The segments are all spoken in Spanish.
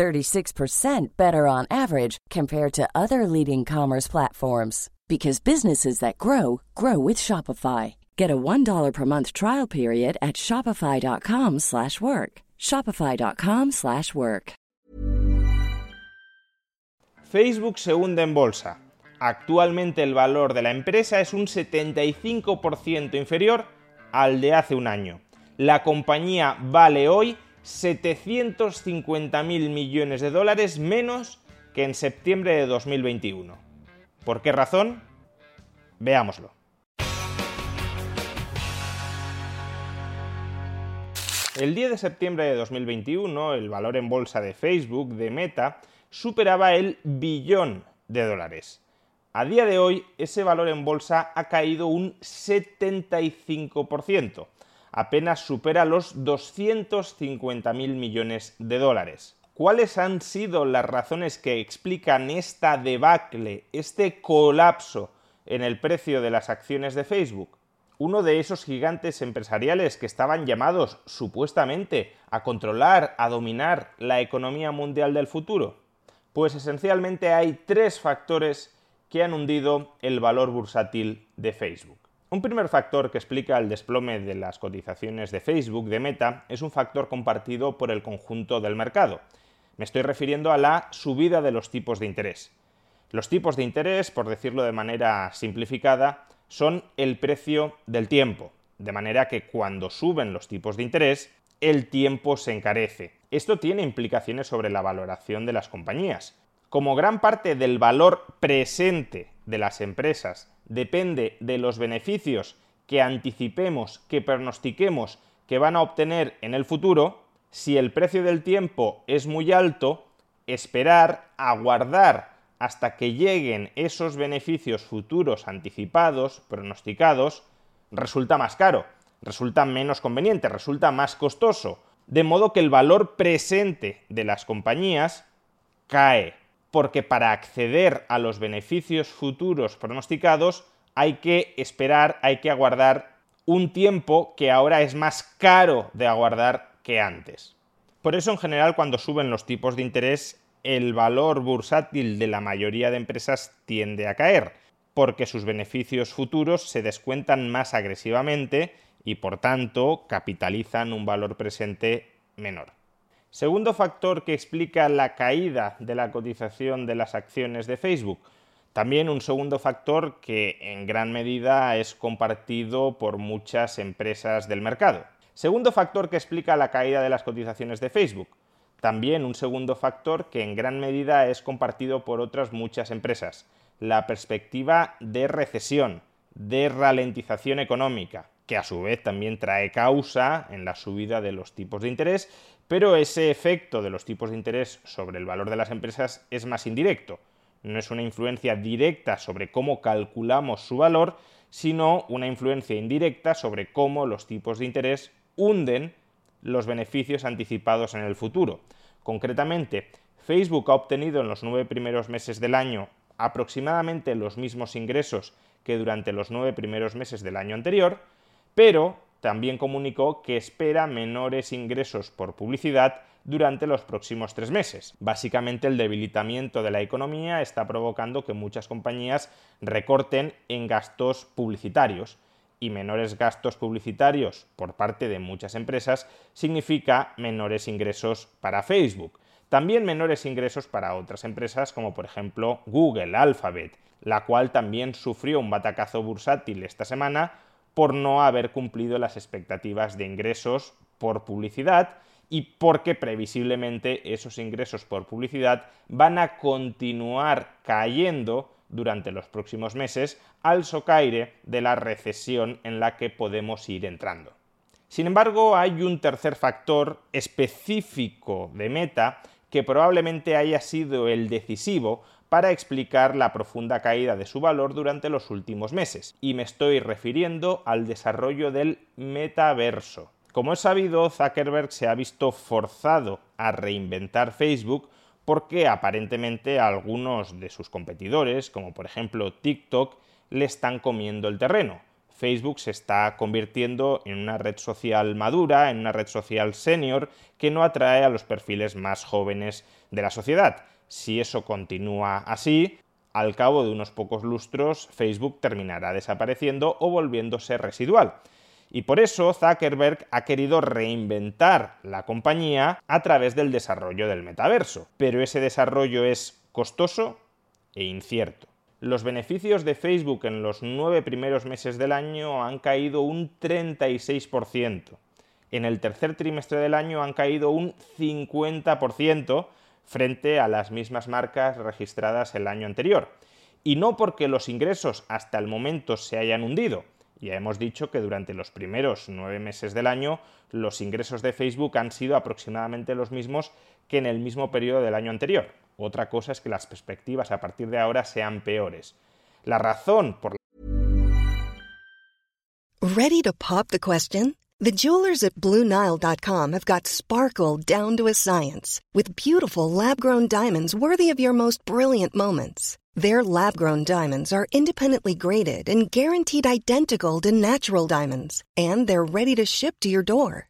36% better on average compared to other leading commerce platforms because businesses that grow grow with Shopify. Get a $1 per month trial period at shopify.com/work. shopify.com/work. Facebook se hunde en bolsa. Actualmente el valor de la empresa es un 75% inferior al de hace un año. La compañía vale hoy 750 mil millones de dólares menos que en septiembre de 2021. ¿Por qué razón? Veámoslo. El 10 de septiembre de 2021, el valor en bolsa de Facebook, de Meta, superaba el billón de dólares. A día de hoy, ese valor en bolsa ha caído un 75%, apenas supera los 250.000 millones de dólares. ¿Cuáles han sido las razones que explican esta debacle, este colapso en el precio de las acciones de Facebook? Uno de esos gigantes empresariales que estaban llamados supuestamente a controlar, a dominar la economía mundial del futuro. Pues esencialmente hay tres factores que han hundido el valor bursátil de Facebook. Un primer factor que explica el desplome de las cotizaciones de Facebook, de Meta, es un factor compartido por el conjunto del mercado. Me estoy refiriendo a la subida de los tipos de interés. Los tipos de interés, por decirlo de manera simplificada, son el precio del tiempo, de manera que cuando suben los tipos de interés, el tiempo se encarece. Esto tiene implicaciones sobre la valoración de las compañías. Como gran parte del valor presente de las empresas. Depende de los beneficios que anticipemos, que pronostiquemos que van a obtener en el futuro, si el precio del tiempo es muy alto, esperar, aguardar hasta que lleguen esos beneficios futuros anticipados, pronosticados, resulta más caro, resulta menos conveniente, resulta más costoso, de modo que el valor presente de las compañías cae porque para acceder a los beneficios futuros pronosticados hay que esperar, hay que aguardar un tiempo que ahora es más caro de aguardar que antes. Por eso en general cuando suben los tipos de interés el valor bursátil de la mayoría de empresas tiende a caer, porque sus beneficios futuros se descuentan más agresivamente y por tanto capitalizan un valor presente menor. Segundo factor que explica la caída de la cotización de las acciones de Facebook. También un segundo factor que en gran medida es compartido por muchas empresas del mercado. Segundo factor que explica la caída de las cotizaciones de Facebook. También un segundo factor que en gran medida es compartido por otras muchas empresas. La perspectiva de recesión, de ralentización económica, que a su vez también trae causa en la subida de los tipos de interés pero ese efecto de los tipos de interés sobre el valor de las empresas es más indirecto. No es una influencia directa sobre cómo calculamos su valor, sino una influencia indirecta sobre cómo los tipos de interés hunden los beneficios anticipados en el futuro. Concretamente, Facebook ha obtenido en los nueve primeros meses del año aproximadamente los mismos ingresos que durante los nueve primeros meses del año anterior, pero también comunicó que espera menores ingresos por publicidad durante los próximos tres meses. Básicamente el debilitamiento de la economía está provocando que muchas compañías recorten en gastos publicitarios y menores gastos publicitarios por parte de muchas empresas significa menores ingresos para Facebook. También menores ingresos para otras empresas como por ejemplo Google, Alphabet, la cual también sufrió un batacazo bursátil esta semana por no haber cumplido las expectativas de ingresos por publicidad y porque previsiblemente esos ingresos por publicidad van a continuar cayendo durante los próximos meses al socaire de la recesión en la que podemos ir entrando. Sin embargo, hay un tercer factor específico de Meta que probablemente haya sido el decisivo para explicar la profunda caída de su valor durante los últimos meses. Y me estoy refiriendo al desarrollo del metaverso. Como es sabido, Zuckerberg se ha visto forzado a reinventar Facebook porque aparentemente algunos de sus competidores, como por ejemplo TikTok, le están comiendo el terreno. Facebook se está convirtiendo en una red social madura, en una red social senior, que no atrae a los perfiles más jóvenes de la sociedad. Si eso continúa así, al cabo de unos pocos lustros, Facebook terminará desapareciendo o volviéndose residual. Y por eso Zuckerberg ha querido reinventar la compañía a través del desarrollo del metaverso. Pero ese desarrollo es costoso e incierto. Los beneficios de Facebook en los nueve primeros meses del año han caído un 36%. En el tercer trimestre del año han caído un 50%, frente a las mismas marcas registradas el año anterior. Y no porque los ingresos hasta el momento se hayan hundido. Ya hemos dicho que durante los primeros nueve meses del año los ingresos de Facebook han sido aproximadamente los mismos que en el mismo periodo del año anterior. Otra cosa es que las perspectivas a partir de ahora sean peores. La razón por Ready to pop the question? The jewelers at BlueNile.com have got sparkle down to a science with beautiful lab-grown diamonds worthy of your most brilliant moments. Their lab-grown diamonds are independently graded and guaranteed identical to natural diamonds, and they're ready to ship to your door.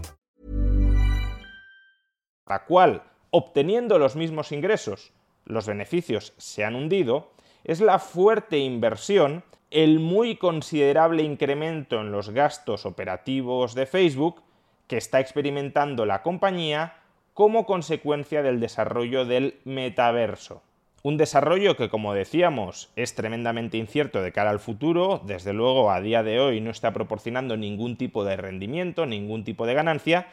la cual, obteniendo los mismos ingresos, los beneficios se han hundido, es la fuerte inversión, el muy considerable incremento en los gastos operativos de Facebook que está experimentando la compañía como consecuencia del desarrollo del metaverso. Un desarrollo que, como decíamos, es tremendamente incierto de cara al futuro, desde luego a día de hoy no está proporcionando ningún tipo de rendimiento, ningún tipo de ganancia,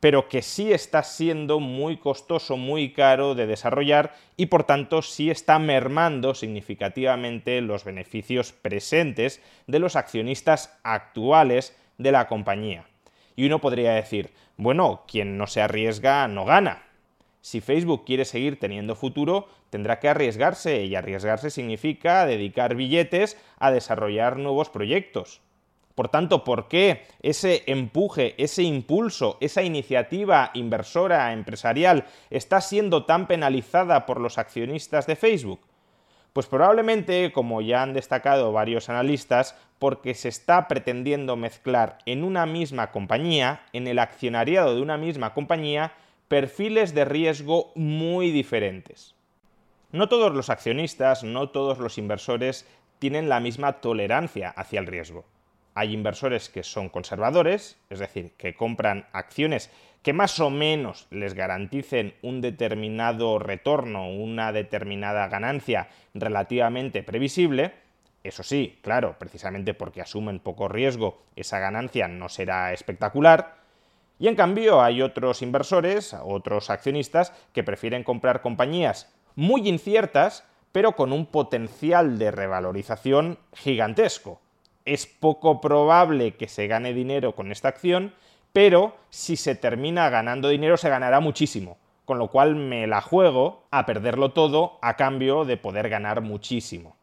pero que sí está siendo muy costoso, muy caro de desarrollar y por tanto sí está mermando significativamente los beneficios presentes de los accionistas actuales de la compañía. Y uno podría decir, bueno, quien no se arriesga no gana. Si Facebook quiere seguir teniendo futuro, tendrá que arriesgarse y arriesgarse significa dedicar billetes a desarrollar nuevos proyectos. Por tanto, ¿por qué ese empuje, ese impulso, esa iniciativa inversora empresarial está siendo tan penalizada por los accionistas de Facebook? Pues probablemente, como ya han destacado varios analistas, porque se está pretendiendo mezclar en una misma compañía, en el accionariado de una misma compañía, perfiles de riesgo muy diferentes. No todos los accionistas, no todos los inversores tienen la misma tolerancia hacia el riesgo. Hay inversores que son conservadores, es decir, que compran acciones que más o menos les garanticen un determinado retorno, una determinada ganancia relativamente previsible. Eso sí, claro, precisamente porque asumen poco riesgo, esa ganancia no será espectacular. Y en cambio hay otros inversores, otros accionistas, que prefieren comprar compañías muy inciertas, pero con un potencial de revalorización gigantesco es poco probable que se gane dinero con esta acción, pero si se termina ganando dinero se ganará muchísimo, con lo cual me la juego a perderlo todo a cambio de poder ganar muchísimo.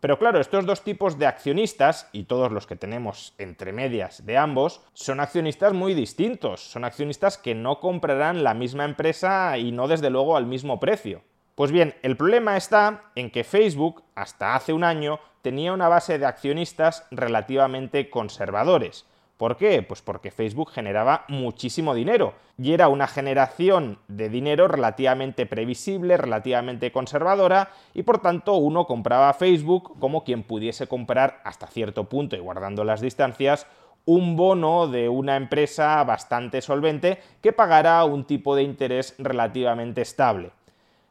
Pero claro, estos dos tipos de accionistas, y todos los que tenemos entre medias de ambos, son accionistas muy distintos, son accionistas que no comprarán la misma empresa y no desde luego al mismo precio. Pues bien, el problema está en que Facebook, hasta hace un año, tenía una base de accionistas relativamente conservadores. ¿Por qué? Pues porque Facebook generaba muchísimo dinero y era una generación de dinero relativamente previsible, relativamente conservadora y por tanto uno compraba Facebook como quien pudiese comprar hasta cierto punto y guardando las distancias un bono de una empresa bastante solvente que pagará un tipo de interés relativamente estable.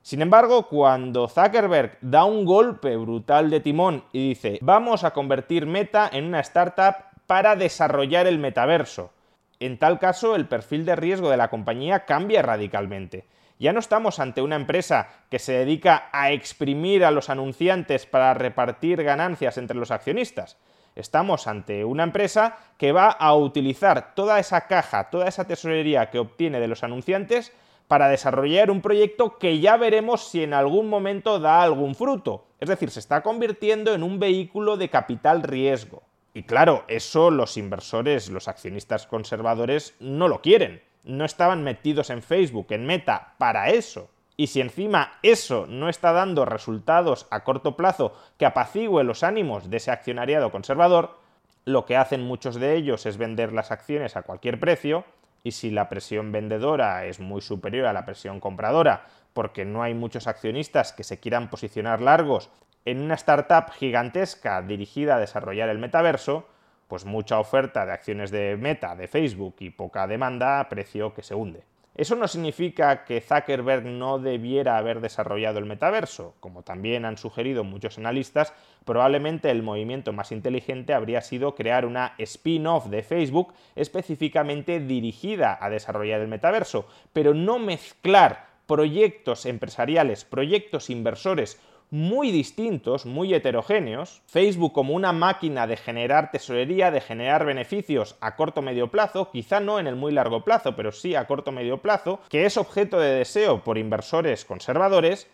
Sin embargo, cuando Zuckerberg da un golpe brutal de timón y dice vamos a convertir Meta en una startup para desarrollar el metaverso. En tal caso, el perfil de riesgo de la compañía cambia radicalmente. Ya no estamos ante una empresa que se dedica a exprimir a los anunciantes para repartir ganancias entre los accionistas. Estamos ante una empresa que va a utilizar toda esa caja, toda esa tesorería que obtiene de los anunciantes para desarrollar un proyecto que ya veremos si en algún momento da algún fruto. Es decir, se está convirtiendo en un vehículo de capital riesgo. Y claro, eso los inversores, los accionistas conservadores no lo quieren. No estaban metidos en Facebook, en Meta, para eso. Y si encima eso no está dando resultados a corto plazo que apacigüe los ánimos de ese accionariado conservador, lo que hacen muchos de ellos es vender las acciones a cualquier precio, y si la presión vendedora es muy superior a la presión compradora, porque no hay muchos accionistas que se quieran posicionar largos en una startup gigantesca dirigida a desarrollar el metaverso, pues mucha oferta de acciones de Meta, de Facebook y poca demanda, precio que se hunde. Eso no significa que Zuckerberg no debiera haber desarrollado el metaverso. Como también han sugerido muchos analistas, probablemente el movimiento más inteligente habría sido crear una spin-off de Facebook específicamente dirigida a desarrollar el metaverso, pero no mezclar proyectos empresariales, proyectos inversores muy distintos, muy heterogéneos. Facebook como una máquina de generar tesorería, de generar beneficios a corto medio plazo, quizá no en el muy largo plazo, pero sí a corto medio plazo, que es objeto de deseo por inversores conservadores.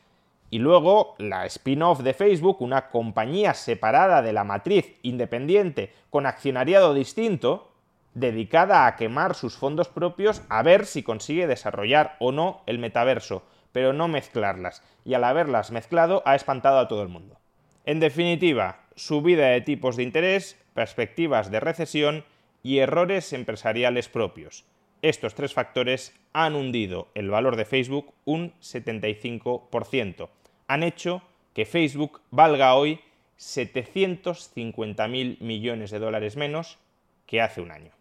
Y luego la spin-off de Facebook, una compañía separada de la matriz independiente con accionariado distinto, dedicada a quemar sus fondos propios a ver si consigue desarrollar o no el metaverso pero no mezclarlas, y al haberlas mezclado ha espantado a todo el mundo. En definitiva, subida de tipos de interés, perspectivas de recesión y errores empresariales propios. Estos tres factores han hundido el valor de Facebook un 75%. Han hecho que Facebook valga hoy 750.000 millones de dólares menos que hace un año.